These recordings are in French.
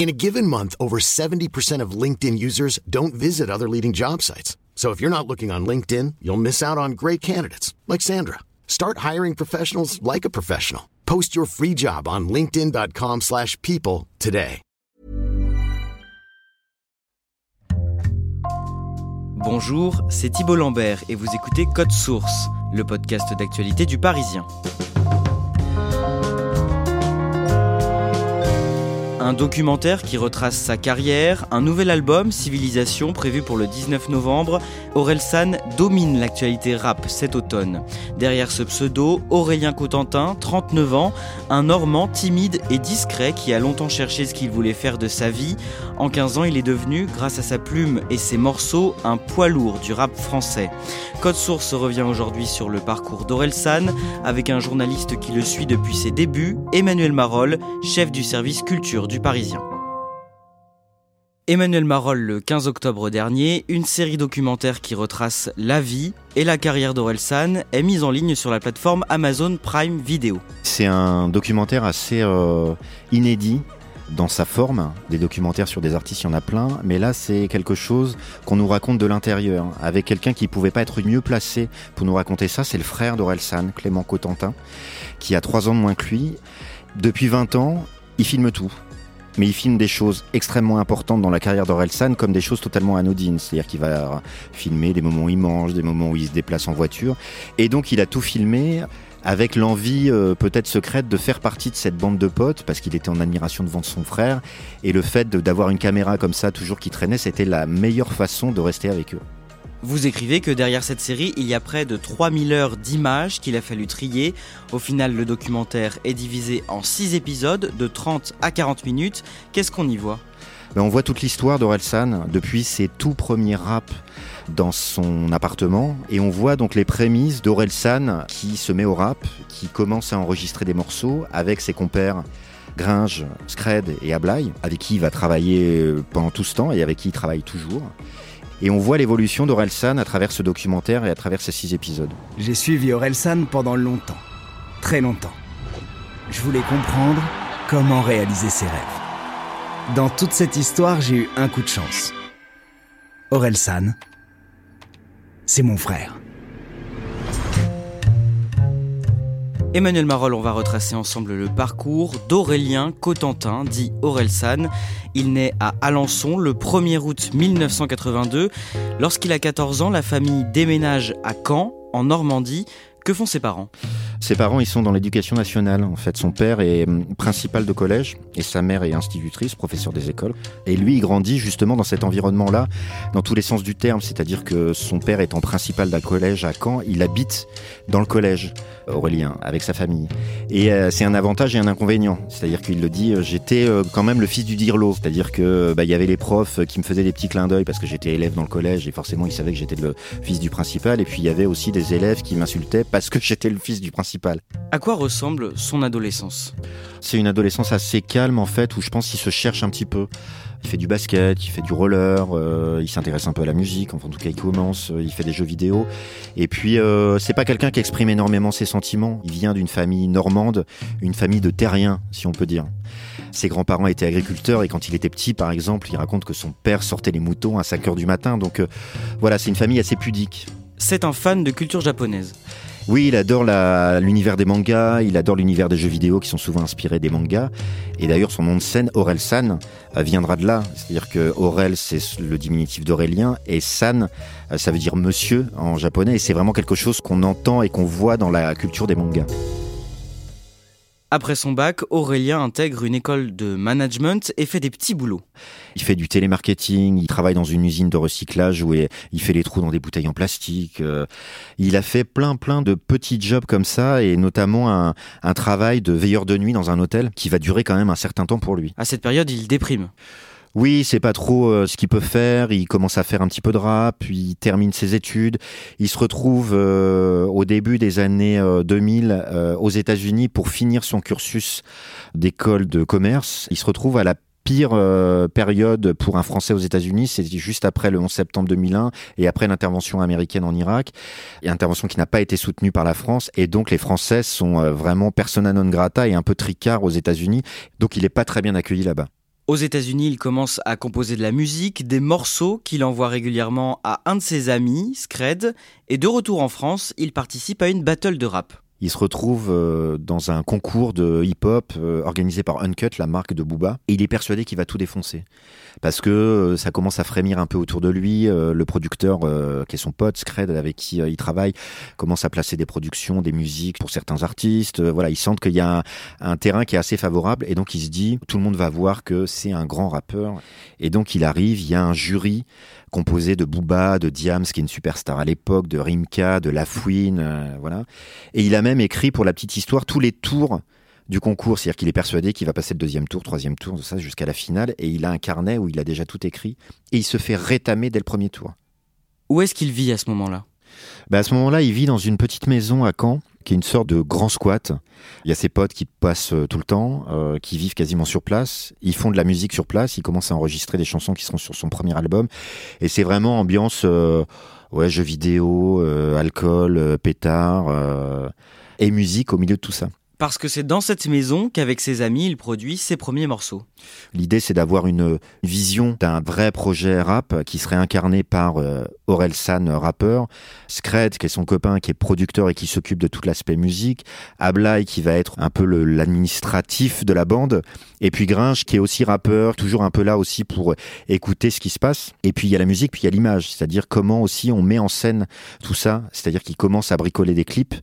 In a given month, over 70% of LinkedIn users don't visit other leading job sites. So if you're not looking on LinkedIn, you'll miss out on great candidates like Sandra. Start hiring professionals like a professional. Post your free job on linkedin.com/people today. Bonjour, c'est Thibault Lambert et vous écoutez Code Source, le podcast d'actualité du Parisien. Un documentaire qui retrace sa carrière, un nouvel album, Civilisation, prévu pour le 19 novembre. San domine l'actualité rap cet automne. Derrière ce pseudo, Aurélien Cotentin, 39 ans, un Normand timide et discret qui a longtemps cherché ce qu'il voulait faire de sa vie. En 15 ans, il est devenu, grâce à sa plume et ses morceaux, un poids lourd du rap français. Code Source revient aujourd'hui sur le parcours San avec un journaliste qui le suit depuis ses débuts, Emmanuel Marolle, chef du service culture du Parisien. Emmanuel Marolle, le 15 octobre dernier, une série documentaire qui retrace la vie et la carrière d'Orelsan est mise en ligne sur la plateforme Amazon Prime Video. C'est un documentaire assez euh, inédit dans sa forme. Des documentaires sur des artistes, il y en a plein, mais là c'est quelque chose qu'on nous raconte de l'intérieur, avec quelqu'un qui pouvait pas être mieux placé pour nous raconter ça, c'est le frère d'Orelsan, Clément Cotentin, qui a trois ans de moins que lui. Depuis 20 ans, il filme tout mais il filme des choses extrêmement importantes dans la carrière d'Orelsan comme des choses totalement anodines. C'est-à-dire qu'il va filmer des moments où il mange, des moments où il se déplace en voiture. Et donc il a tout filmé avec l'envie euh, peut-être secrète de faire partie de cette bande de potes parce qu'il était en admiration devant son frère et le fait d'avoir une caméra comme ça toujours qui traînait c'était la meilleure façon de rester avec eux. Vous écrivez que derrière cette série, il y a près de 3000 heures d'images qu'il a fallu trier. Au final, le documentaire est divisé en 6 épisodes de 30 à 40 minutes. Qu'est-ce qu'on y voit? Ben, On voit toute l'histoire d'Orelsan depuis ses tout premiers raps dans son appartement et on voit donc les prémices d'Orelsan qui se met au rap, qui commence à enregistrer des morceaux avec ses compères Gringe, Scred et Ablay, avec qui il va travailler pendant tout ce temps et avec qui il travaille toujours. Et on voit l'évolution d'Orelsan à travers ce documentaire et à travers ces six épisodes. J'ai suivi Orelsan pendant longtemps, très longtemps. Je voulais comprendre comment réaliser ses rêves. Dans toute cette histoire, j'ai eu un coup de chance. Orelsan, c'est mon frère. Emmanuel Marolle, on va retracer ensemble le parcours d'Aurélien Cotentin, dit Orelsan. Il naît à Alençon le 1er août 1982. Lorsqu'il a 14 ans, la famille déménage à Caen, en Normandie. Que font ses parents? Ses parents, ils sont dans l'éducation nationale. En fait, son père est hum, principal de collège et sa mère est institutrice, professeur des écoles. Et lui, il grandit justement dans cet environnement-là, dans tous les sens du terme. C'est-à-dire que son père étant principal d'un collège à Caen, il habite dans le collège, Aurélien, avec sa famille. Et euh, c'est un avantage et un inconvénient. C'est-à-dire qu'il le dit, euh, j'étais euh, quand même le fils du dirlo. C'est-à-dire que bah, il y avait les profs qui me faisaient des petits clins d'œil parce que j'étais élève dans le collège et forcément ils savaient que j'étais le fils du principal. Et puis il y avait aussi des élèves qui m'insultaient parce que j'étais le fils du principal. À quoi ressemble son adolescence? C'est une adolescence assez calme en fait, où je pense qu'il se cherche un petit peu. Il fait du basket, il fait du roller, euh, il s'intéresse un peu à la musique, enfin en tout cas il commence, euh, il fait des jeux vidéo. Et puis euh, c'est pas quelqu'un qui exprime énormément ses sentiments. Il vient d'une famille normande, une famille de terriens, si on peut dire. Ses grands-parents étaient agriculteurs et quand il était petit, par exemple, il raconte que son père sortait les moutons à 5 heures du matin. Donc voilà, c'est une famille assez pudique. C'est un fan de culture japonaise. Oui, il adore l'univers des mangas, il adore l'univers des jeux vidéo qui sont souvent inspirés des mangas. Et d'ailleurs, son nom de scène, Aurel-san, euh, viendra de là. C'est-à-dire que Aurel, c'est le diminutif d'Aurélien, et San, euh, ça veut dire monsieur en japonais. Et c'est vraiment quelque chose qu'on entend et qu'on voit dans la culture des mangas. Après son bac, Aurélien intègre une école de management et fait des petits boulots. Il fait du télémarketing, il travaille dans une usine de recyclage où il fait les trous dans des bouteilles en plastique. Euh, il a fait plein plein de petits jobs comme ça et notamment un, un travail de veilleur de nuit dans un hôtel qui va durer quand même un certain temps pour lui. À cette période, il déprime. Oui, c'est pas trop euh, ce qu'il peut faire. Il commence à faire un petit peu de rap, puis il termine ses études. Il se retrouve euh, au début des années 2000 euh, aux États-Unis pour finir son cursus d'école de commerce. Il se retrouve à la pire période pour un Français aux États-Unis, c'est juste après le 11 septembre 2001 et après l'intervention américaine en Irak, intervention qui n'a pas été soutenue par la France, et donc les Français sont vraiment persona non grata et un peu tricard aux États-Unis, donc il n'est pas très bien accueilli là-bas. Aux États-Unis, il commence à composer de la musique, des morceaux qu'il envoie régulièrement à un de ses amis, Scred, et de retour en France, il participe à une battle de rap. Il se retrouve euh, dans un concours de hip-hop euh, organisé par Uncut, la marque de Booba, et il est persuadé qu'il va tout défoncer. Parce que euh, ça commence à frémir un peu autour de lui. le producteur, qui est son pote, Scred, avec qui il travaille, commence à placer des productions, des musiques pour certains artistes. voilà, il sent qu'il y a un, terrain qui est assez favorable, et donc il se dit, tout le monde va voir que c'est un grand rappeur. Et donc il arrive, il y a un jury composé de Booba, de Diams, qui est une superstar à l'époque, de Rimka, de Lafouine, euh, voilà. Et il a même écrit pour la petite histoire tous les tours du concours, c'est-à-dire qu'il est persuadé qu'il va passer le deuxième tour, troisième tour, ça jusqu'à la finale, et il a un carnet où il a déjà tout écrit, et il se fait rétamer dès le premier tour. Où est-ce qu'il vit à ce moment-là? Bah À ce moment-là, il vit dans une petite maison à Caen, qui est une sorte de grand squat. Il y a ses potes qui passent euh, tout le temps, euh, qui vivent quasiment sur place. Ils font de la musique sur place. Ils commencent à enregistrer des chansons qui seront sur son premier album. Et c'est vraiment ambiance, euh, ouais, jeux vidéo, alcool, pétard et musique au milieu de tout ça. Parce que c'est dans cette maison qu'avec ses amis, il produit ses premiers morceaux. L'idée, c'est d'avoir une vision d'un vrai projet rap qui serait incarné par euh, Aurel San, rappeur, Scred, qui est son copain, qui est producteur et qui s'occupe de tout l'aspect musique, Ablai, qui va être un peu l'administratif de la bande, et puis Gringe, qui est aussi rappeur, toujours un peu là aussi pour écouter ce qui se passe. Et puis il y a la musique, puis il y a l'image, c'est-à-dire comment aussi on met en scène tout ça, c'est-à-dire qu'il commence à bricoler des clips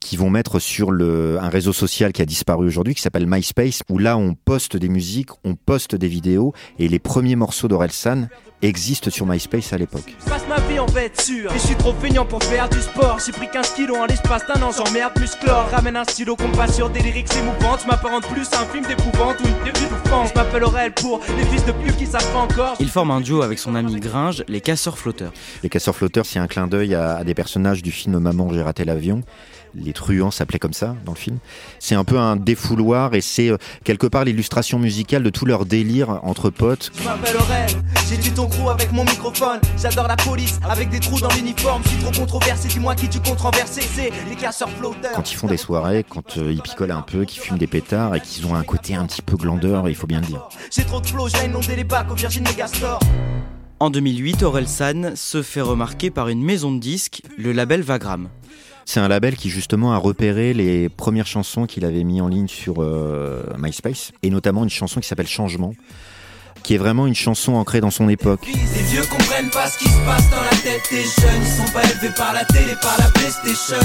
qui vont mettre sur le, un réseau social qui a disparu aujourd'hui, qui s'appelle MySpace, où là on poste des musiques, on poste des vidéos, et les premiers morceaux d'Orelsan existent sur MySpace à l'époque. Je passe ma vie en bête sûre, et je suis trop feignant pour faire du sport. J'ai pris 15 kilos en l'espace d'un an, j'emmerde musclore. Ramène un stylo compas sur des lyrics émouvantes. Je m'apparente plus à un film d'épouvante ou une d'étouffance. Je m'appelle Aurel pour les fils de pute qui savent pas encore. Il forme un duo avec son ami Gringe, les Casseurs Flotteurs. Les Casseurs Flotteurs, c'est un clin d'œil à, à des personnages du film Maman, j'ai raté l'avion les truands s'appelaient comme ça dans le film. C'est un peu un défouloir et c'est euh, quelque part l'illustration musicale de tout leur délire entre potes. Je m'appelle Aurel, j'ai du ton crew avec mon microphone. J'adore la police avec des trous dans l'uniforme. Je suis trop controversé, dis-moi qui tu controversé. C'est les casseurs flotteurs. Quand ils font des soirées, quand euh, ils picolent un peu, qu'ils fument des pétards et qu'ils ont un côté un petit peu glandeur, il faut bien le dire. J'ai trop de flow, j'ai inondé les bacs au Virgin Megastore. En 2008, Aurel San se fait remarquer par une maison de disques, le label Vagram. C'est un label qui justement a repéré les premières chansons qu'il avait mis en ligne sur euh, MySpace, et notamment une chanson qui s'appelle Changement, qui est vraiment une chanson ancrée dans son époque. Les vieux comprennent pas ce qui se passe dans la tête des jeunes, ils sont pas élevés par la télé, par la PlayStation.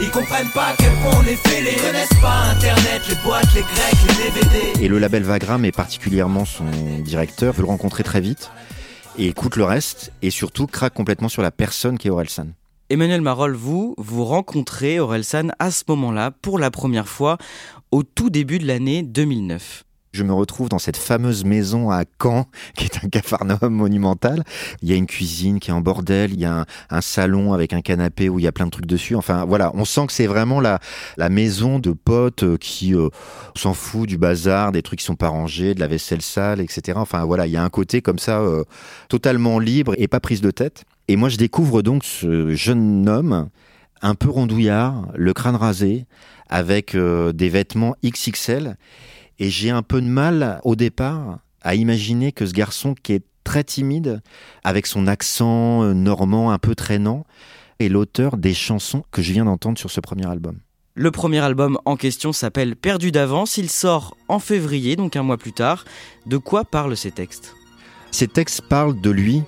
Ils comprennent pas à quel point on est fêlés, ils connaissent pas Internet, les boîtes, les grecs, les DVD. Et le label Vagram et particulièrement son directeur veut le rencontrer très vite et écoute le reste et surtout craque complètement sur la personne qui est Orelsan. Emmanuel Marol, vous, vous rencontrez Orelsan à ce moment-là pour la première fois au tout début de l'année 2009 je me retrouve dans cette fameuse maison à Caen, qui est un capharnaüm monumental. Il y a une cuisine qui est en bordel, il y a un, salon avec un canapé où il y a plein de trucs dessus. Enfin, voilà, on sent que c'est vraiment la, la maison de potes euh, qui euh, s'en fout du bazar, des trucs qui sont pas rangés, de la vaisselle sale, etc. Enfin, voilà, il y a un côté comme ça euh, totalement libre et pas prise de tête. Et moi, je découvre donc ce jeune homme un peu rondouillard, le crâne rasé, avec des vêtements XXL et j'ai un peu de mal au départ à imaginer que ce garçon qui est très timide, avec son accent euh, normand un peu traînant, est l'auteur des chansons que je viens d'entendre sur ce premier album. Le premier album en question s'appelle Perdu d'avance, il sort en février, donc un mois plus tard. De quoi parlent ces textes? Ces textes parlent de lui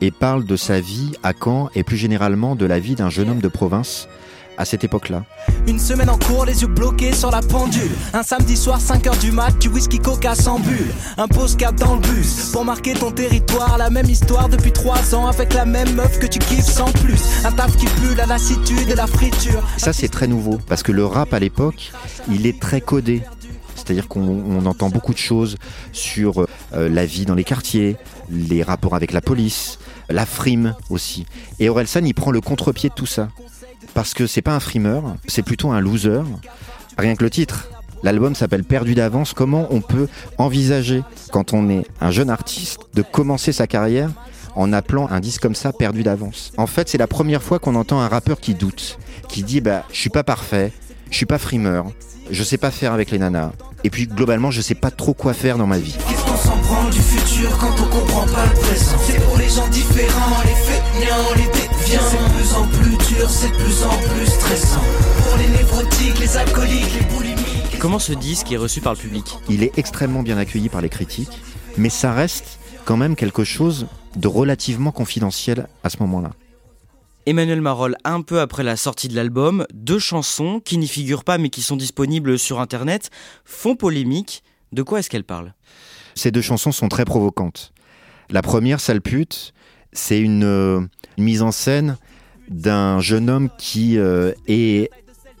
et parlent de sa vie à Caen et plus généralement de la vie d'un jeune homme de province à cette époque-là. Une semaine en cours, les yeux bloqués sur la pendule. Un samedi soir, 5h du mat, du whisky coca sans bulle. Un postcard dans le bus pour marquer ton territoire. La même histoire depuis 3 ans avec la même meuf que tu kiffes sans plus. Un taf qui pue la lassitude et la friture. Ça, c'est très nouveau parce que le rap à l'époque, il est très codé. C'est-à-dire qu'on entend beaucoup de choses sur euh, la vie dans les quartiers, les rapports avec la police, la frime aussi. Et Orelsan, il prend le contre-pied de tout ça. Parce que c'est pas un frimeur, c'est plutôt un loser. Rien que le titre. L'album s'appelle Perdu d'avance. Comment on peut envisager, quand on est un jeune artiste, de commencer sa carrière en appelant un disque comme ça Perdu d'avance? En fait, c'est la première fois qu'on entend un rappeur qui doute, qui dit bah, je suis pas parfait, je suis pas frimeur, je sais pas faire avec les nanas. Et puis globalement, je sais pas trop quoi faire dans ma vie. Qu'est-ce qu'on s'en prend du futur quand on comprend pas le présent C'est pour les gens différents, les feignants, les déviants. C'est de plus en plus dur, c'est de plus en plus stressant. Pour les névrotiques, les alcooliques, les boulimiques. Comment ce disque est reçu par le public Il est extrêmement bien accueilli par les critiques, mais ça reste quand même quelque chose de relativement confidentiel à ce moment-là. Emmanuel Marol, un peu après la sortie de l'album, deux chansons qui n'y figurent pas mais qui sont disponibles sur internet font polémique. De quoi est-ce qu'elles parlent? Ces deux chansons sont très provocantes. La première, Sale pute, c'est une, euh, une mise en scène d'un jeune homme qui euh, est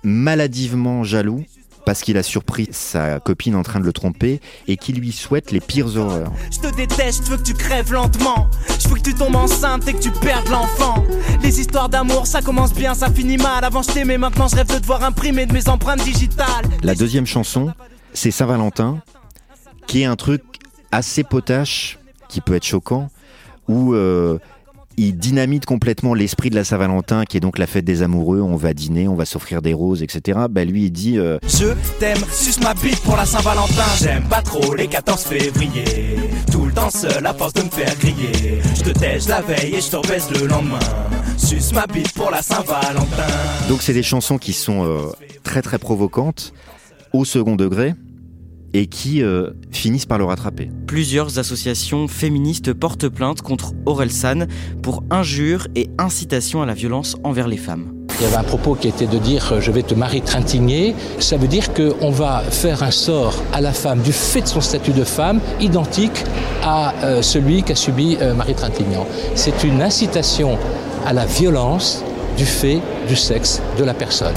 maladivement jaloux parce qu'il a surpris sa copine en train de le tromper et qui lui souhaite les pires horreurs. Je te déteste, je veux que tu crèves lentement. Je veux que tu tombes enceinte et que tu perdes l'enfant. Les histoires d'amour, ça commence bien, ça finit mal. Avant je t'aimais, maintenant je rêve de te voir imprimer de mes empreintes digitales. La deuxième chanson, c'est Saint-Valentin, qui est un truc assez potache, qui peut être choquant, où euh, il dynamite complètement l'esprit de la Saint-Valentin, qui est donc la fête des amoureux. On va dîner, on va s'offrir des roses, etc. Bah lui, il dit euh, Je t'aime, suce ma bite pour la Saint-Valentin. J'aime pas trop les 14 février. Tout le temps seul à force de me faire griller. Je te tèche la veille et je te rebaisse le lendemain. Suce ma bite pour la Saint-Valentin. Donc c'est des chansons qui sont euh, très très provocantes, au second degré, et qui euh, finissent par le rattraper. Plusieurs associations féministes portent plainte contre Orelsan pour injures et incitation à la violence envers les femmes. Il y avait un propos qui était de dire euh, je vais te marier trintigner. Ça veut dire qu'on va faire un sort à la femme du fait de son statut de femme identique à euh, celui qu'a subi euh, Marie Trintignant. C'est une incitation à la violence du fait du sexe de la personne.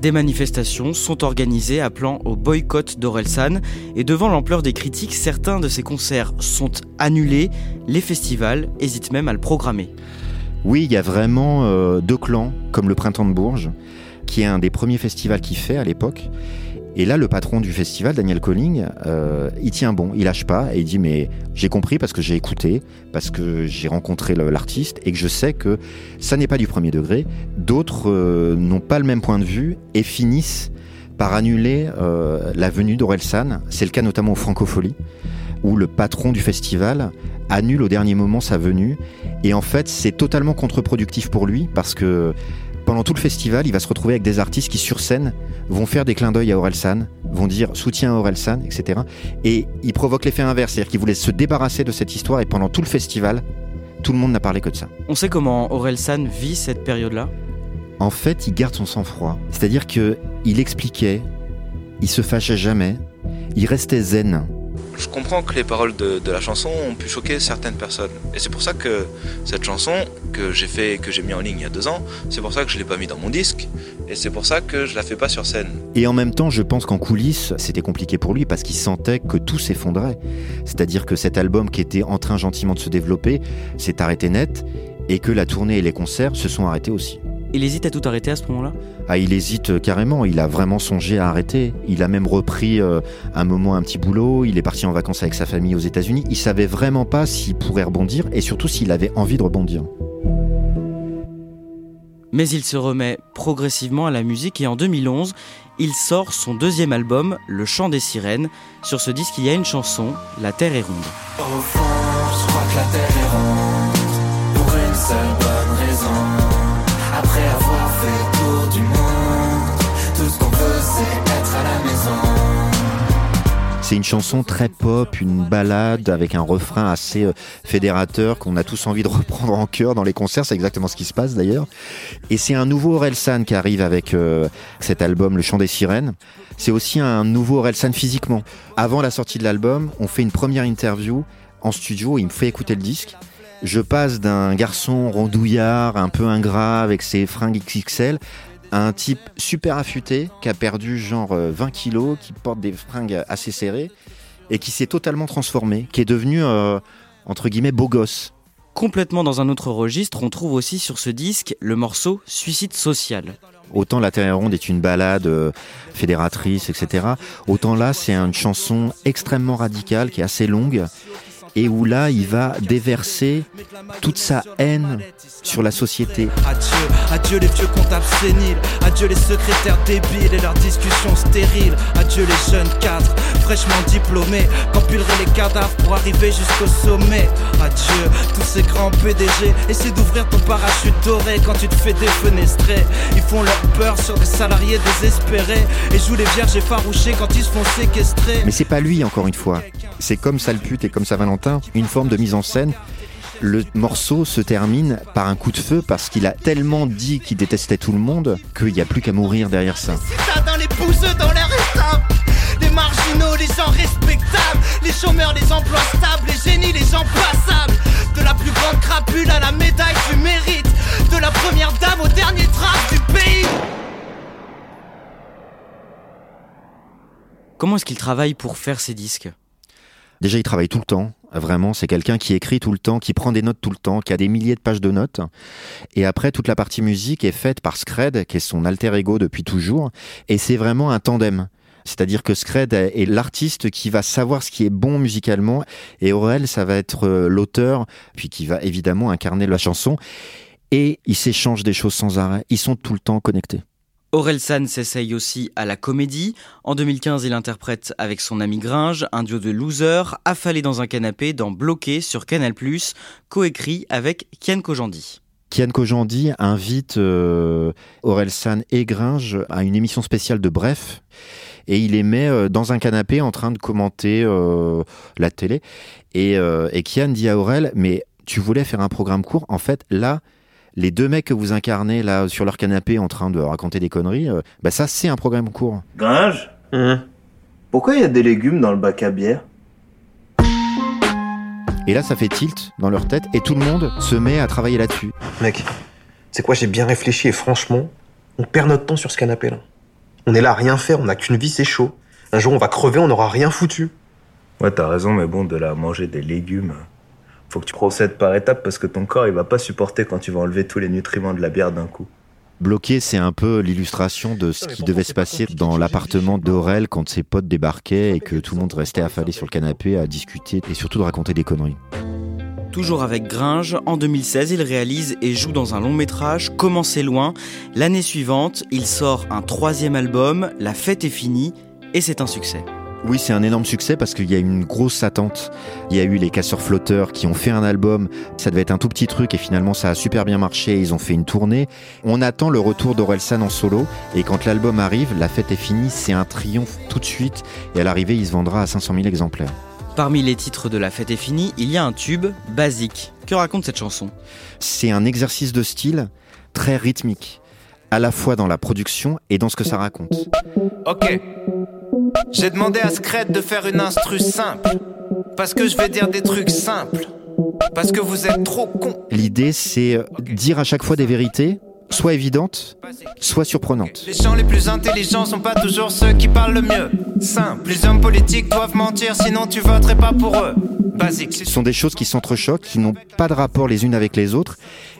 Des manifestations sont organisées appelant au boycott d'Orelsan et devant l'ampleur des critiques, certains de ces concerts sont annulés, les festivals hésitent même à le programmer. Oui, il y a vraiment euh, deux clans, comme le Printemps de Bourges, qui est un des premiers festivals qu'il fait à l'époque. Et là, le patron du festival, Daniel Colling, euh, il tient bon, il lâche pas et il dit mais j'ai compris parce que j'ai écouté, parce que j'ai rencontré l'artiste et que je sais que ça n'est pas du premier degré. D'autres euh, n'ont pas le même point de vue et finissent par annuler euh, la venue d'Orelsan. C'est le cas notamment au Francofolie, où le patron du festival annule au dernier moment sa venue. Et en fait, c'est totalement contre-productif pour lui parce que pendant tout le festival, il va se retrouver avec des artistes qui, sur scène, vont faire des clins d'œil à Orelsan, vont dire soutien à Orelsan, etc. Et il provoque l'effet inverse, c'est-à-dire qu'il voulait se débarrasser de cette histoire et pendant tout le festival, tout le monde n'a parlé que de ça. On sait comment Orelsan vit cette période-là? En fait, il garde son sang-froid. C'est-à-dire que il expliquait, il se fâchait jamais, il restait zen. Je comprends que les paroles de, la chanson ont pu choquer certaines personnes. Et c'est pour ça que cette chanson que j'ai fait, que j'ai mis en ligne il y a deux ans, c'est pour ça que je l'ai pas mis dans mon disque. Et c'est pour ça que je la fais pas sur scène. Et en même temps, je pense qu'en coulisses, c'était compliqué pour lui parce qu'il sentait que tout s'effondrait. C'est-à-dire que cet album qui était en train gentiment de se développer s'est arrêté net et que la tournée et les concerts se sont arrêtés aussi. Il hésite à tout arrêter à ce moment-là? Ah, il hésite euh, carrément, il a vraiment songé à arrêter. Il a même repris euh, un moment un petit boulot, il est parti en vacances avec sa famille aux États-Unis. Il savait vraiment pas s'il pourrait rebondir et surtout s'il avait envie de rebondir. Mais il se remet progressivement à la musique et en 2011, il sort son deuxième album, Le Chant des Sirènes. Sur ce disque, il y a une chanson, La Terre est ronde. Au fond, je crois que la terre est ronde c'est une chanson très pop, une balade avec un refrain assez euh, fédérateur qu'on a tous envie de reprendre en chœur dans les concerts. C'est exactement ce qui se passe d'ailleurs. Et c'est un nouveau Orelsan qui arrive avec euh, cet album, Le Chant des Sirènes. C'est aussi un nouveau Orelsan physiquement. Avant la sortie de l'album, on fait une première interview en studio. Il me fait écouter le disque. Je passe d'un garçon rondouillard, un peu ingrat, avec ses fringues XXL, un type super affûté, qui a perdu genre 20 euh, kilos, qui porte des fringues assez serrées, et qui s'est totalement transformé, qui est devenu, euh, entre guillemets, beau gosse. Complètement dans un autre registre, on trouve aussi sur ce disque le morceau Suicide social. Autant La Terre ronde est une balade euh, fédératrice, etc. Autant là, c'est une chanson extrêmement radicale, qui est assez longue, et où là, il va déverser toute sa haine sur la société. Adieu, adieu les vieux comptables séniles, adieu les secrétaires débiles et leurs discussions stériles, adieu les jeunes cadres fraîchement diplômés, qu'empileraient les cadavres pour arriver jusqu'au sommet. Adieu, tous ces grands PDG, essaie d'ouvrir ton parachute doré quand tu te fais défenestrer. Ils font leur peur sur des salariés désespérés et jouent les vierges effarouchées quand ils se font séquestrer. Mais c'est pas lui, encore une fois. C'est comme Salpute et comme ça Valentin, une forme de mise en scène. Le morceau se termine par un coup de feu parce qu'il a tellement dit qu'il détestait tout le monde qu'il n'y a plus qu'à mourir derrière ça. dans les pousseux, dans l'air Les marginaux, les gens respectables, les chômeurs, les emplois stables, les génies, les gens passables. De la plus grande crapule à la médaille du mérite, de la première dame au dernier trace du pays. Comment est-ce qu'il travaille pour faire ses disques? Déjà, il travaille tout le temps. Vraiment, c'est quelqu'un qui écrit tout le temps, qui prend des notes tout le temps, qui a des milliers de pages de notes. Et après, toute la partie musique est faite par Scred, qui est son alter ego depuis toujours. Et c'est vraiment un tandem. C'est-à-dire que Scred est l'artiste qui va savoir ce qui est bon musicalement et Aurel, ça va être euh, l'auteur, puis qui va évidemment incarner la chanson. Et ils s'échangent des choses sans arrêt. Ils sont tout le temps connectés. San s'essaye aussi à la comédie. En 2015, il interprète avec son ami Gringe un duo de losers affalés dans un canapé dans Bloqué sur Canal+, coécrit avec Kian Kojandi. Kian Kojandi invite euh, San et Gringe à une émission spéciale de Bref et il les met euh, dans un canapé en train de commenter euh, la télé euh, et Kian dit à Aurel mais tu voulais faire un programme court? En fait là les deux mecs que vous incarnez là sur leur canapé en train de raconter des conneries, euh, bah ça c'est un programme court. Gringe hein Pourquoi il y a des légumes dans le bac à bière? Et là ça fait tilt dans leur tête et tout le monde se met à travailler là-dessus. Mec, c'est quoi j'ai bien réfléchi et franchement, on perd notre temps sur ce canapé là. On est là à rien faire, on a qu'une vie, c'est chaud. Un jour on va crever, on n'aura rien foutu. Ouais, t'as raison, mais bon, de la manger des légumes faut que tu procèdes par étapes parce que ton corps il va pas supporter quand tu vas enlever tous les nutriments de la bière d'un coup. Bloqué, c'est un peu l'illustration de ce qui devait se passer dans l'appartement d'Aurel quand ses potes débarquaient et que tout le monde restait affalé sur le canapé à discuter et surtout de raconter des conneries. Toujours avec Gringe, en 2016, il réalise et joue dans un long métrage, Comment c'est loin. L'année suivante, il sort un troisième album, La fête est finie, et c'est un succès. Oui, c'est un énorme succès parce qu'il y a une grosse attente. Il y a eu les casseurs flotteurs qui ont fait un album. Ça devait être un tout petit truc et finalement ça a super bien marché. Ils ont fait une tournée. On attend le retour d'Orelsan en solo et quand l'album arrive, la fête est finie. C'est un triomphe tout de suite et à l'arrivée, il se vendra à 500 000 exemplaires. Parmi les titres de La fête est finie, il y a un tube, Basique. Que raconte cette chanson? C'est un exercice de style très rythmique, à la fois dans la production et dans ce que ça raconte. Ok. J'ai demandé à Scred de faire une instru simple. Parce que je vais dire des trucs simples. Parce que vous êtes trop con. L'idée, c'est euh, dire à chaque fois des vérités, soit évidentes, soit surprenantes. Les gens les plus intelligents sont pas toujours ceux qui parlent le mieux. Simple. Les hommes politiques doivent mentir, sinon tu voterais pas pour eux. Basique. Ce sont des choses qui s'entrechoquent, qui n'ont pas de rapport les unes avec les autres.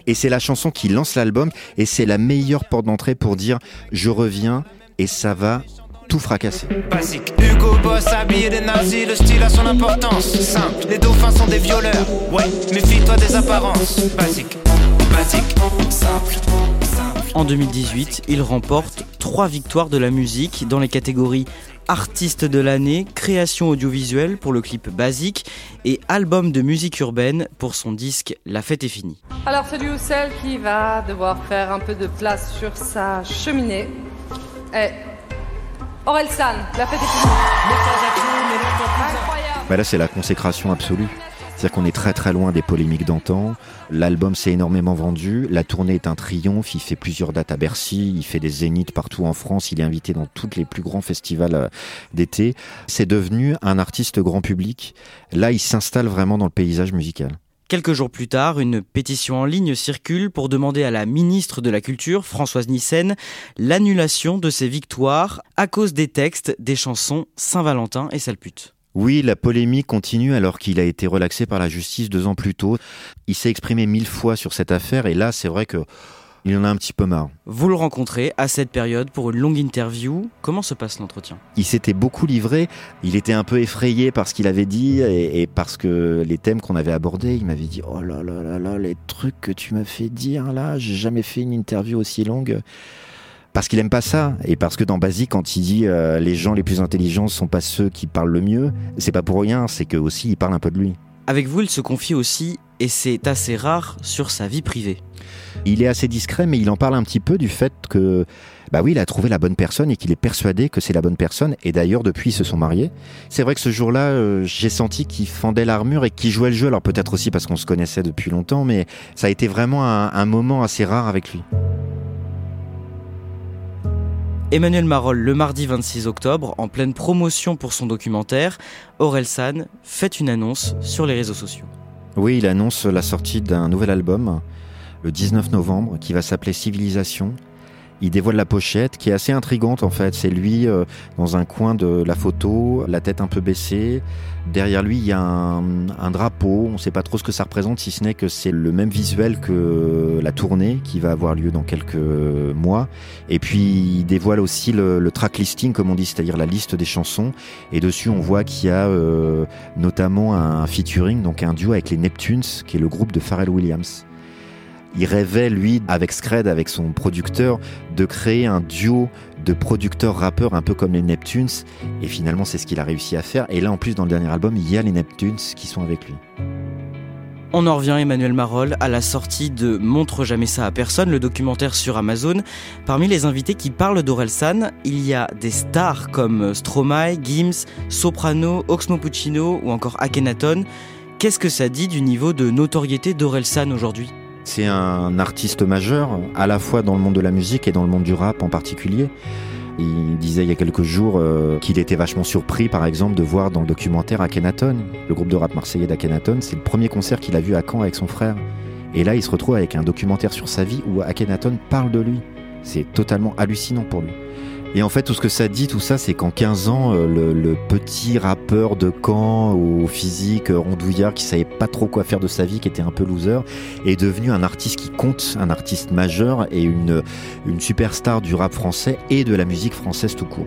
Et c'est la chanson qui lance l'album. Et c'est la meilleure porte d'entrée pour dire je reviens et ça va tout fracassé. Basique. Hugo Boss habillé des nazis, le style a son importance. Simple, les dauphins sont des violeurs. Ouais, méfie-toi des apparences. Basique, basique, simple. En 2018, il remporte trois victoires de la musique dans les catégories Artiste de l'année, création audiovisuelle pour le clip Basique et album de musique urbaine pour son disque La fête est finie. Alors celui ou celle qui va devoir faire un peu de place sur sa cheminée est Aurel la fête est finie. Bah là, c'est la consécration absolue. C'est-à-dire qu'on est très très loin des polémiques d'antan. L'album s'est énormément vendu. La tournée est un triomphe. Il fait plusieurs dates à Bercy. Il fait des zéniths partout en France. Il est invité dans tous les plus grands festivals euh, d'été. C'est devenu un artiste grand public. Là, il s'installe vraiment dans le paysage musical. Quelques jours plus tard, une pétition en ligne circule pour demander à la ministre de la Culture, Françoise Nyssen, l'annulation de ses victoires à cause des textes des chansons Saint-Valentin et Salpute. Oui, la polémique continue alors qu'il a été relaxé par la justice deux ans plus tôt. Il s'est exprimé mille fois sur cette affaire et là, c'est vrai que il en a un petit peu marre. Vous le rencontrez à cette période pour une longue interview. Comment se passe l'entretien? Il s'était beaucoup livré. Il était un peu effrayé par ce qu'il avait dit et, parce que les thèmes qu'on avait abordés, il m'avait dit Oh là là là là, les trucs que tu m'as fait dire là, j'ai jamais fait une interview aussi longue parce qu'il aime pas ça et parce que dans Basique quand il dit euh, les gens les plus intelligents sont pas ceux qui parlent le mieux c'est pas pour rien c'est que aussi il parle un peu de lui avec vous il se confie aussi et c'est assez rare sur sa vie privée il est assez discret mais il en parle un petit peu du fait que bah oui, il a trouvé la bonne personne et qu'il est persuadé que c'est la bonne personne. Et d'ailleurs, depuis, ils se sont mariés. C'est vrai que ce jour-là, euh, j'ai senti qu'il fendait l'armure et qu'il jouait le jeu. Alors peut-être aussi parce qu'on se connaissait depuis longtemps, mais ça a été vraiment un moment assez rare avec lui. Emmanuel Marolle, le mardi 26 octobre, en pleine promotion pour son documentaire, Aurel San fait une annonce sur les réseaux sociaux. Oui, il annonce la sortie d'un nouvel album le 19 novembre qui va s'appeler Civilisation il dévoile la pochette qui est assez intrigante en fait. C'est lui euh, dans un coin de la photo, la tête un peu baissée. Derrière lui, il y a un, drapeau. On ne sait pas trop ce que ça représente, si ce n'est que c'est le même visuel que la tournée qui va avoir lieu dans quelques mois. Et puis, il dévoile aussi le, track listing, comme on dit, c'est-à-dire la liste des chansons. Et dessus, on voit qu'il y a euh, notamment un featuring, donc un duo avec les Neptunes, qui est le groupe de Pharrell Williams. Il rêvait, lui, avec Scred, avec son producteur, de créer un duo de producteurs-rappeurs un peu comme les Neptunes. Et finalement, c'est ce qu'il a réussi à faire. Et là, en plus, dans le dernier album, il y a les Neptunes qui sont avec lui. On en revient, Emmanuel Marolle, à la sortie de Montre jamais ça à personne, le documentaire sur Amazon. Parmi les invités qui parlent d'Orelsan, il y a des stars comme Stromae, Gims, Soprano, Oxmo Puccino ou encore Akhenaton. Qu'est-ce que ça dit du niveau de notoriété d'Orelsan aujourd'hui? C'est un artiste majeur, à la fois dans le monde de la musique et dans le monde du rap en particulier. Il disait il y a quelques jours euh, qu'il était vachement surpris, par exemple, de voir dans le documentaire Akhenaton, le groupe de rap marseillais d'Akhenaton, c'est le premier concert qu'il a vu à Caen avec son frère. Et là, il se retrouve avec un documentaire sur sa vie où Akhenaton parle de lui. C'est totalement hallucinant pour lui. Et en fait, tout ce que ça dit, tout ça, c'est qu'en 15 ans, euh, le, petit rappeur de Caen au physique euh, rondouillard qui savait pas trop quoi faire de sa vie, qui était un peu loser, est devenu un artiste qui compte, un artiste majeur et une, une superstar du rap français et de la musique française tout court.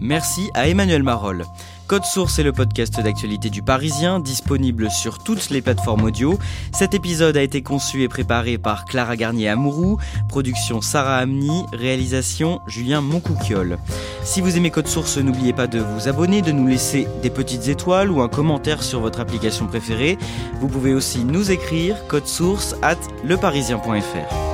Merci à Emmanuel Marolle. Code Source est le podcast d'actualité du Parisien, disponible sur toutes les plateformes audio. Cet épisode a été conçu et préparé par Clara Garnier-Amouroux, production Sarah Amni, réalisation Julien Moncouquiole. Si vous aimez Code Source, n'oubliez pas de vous abonner, de nous laisser des petites étoiles ou un commentaire sur votre application préférée. Vous pouvez aussi nous écrire code source at leparisien.fr.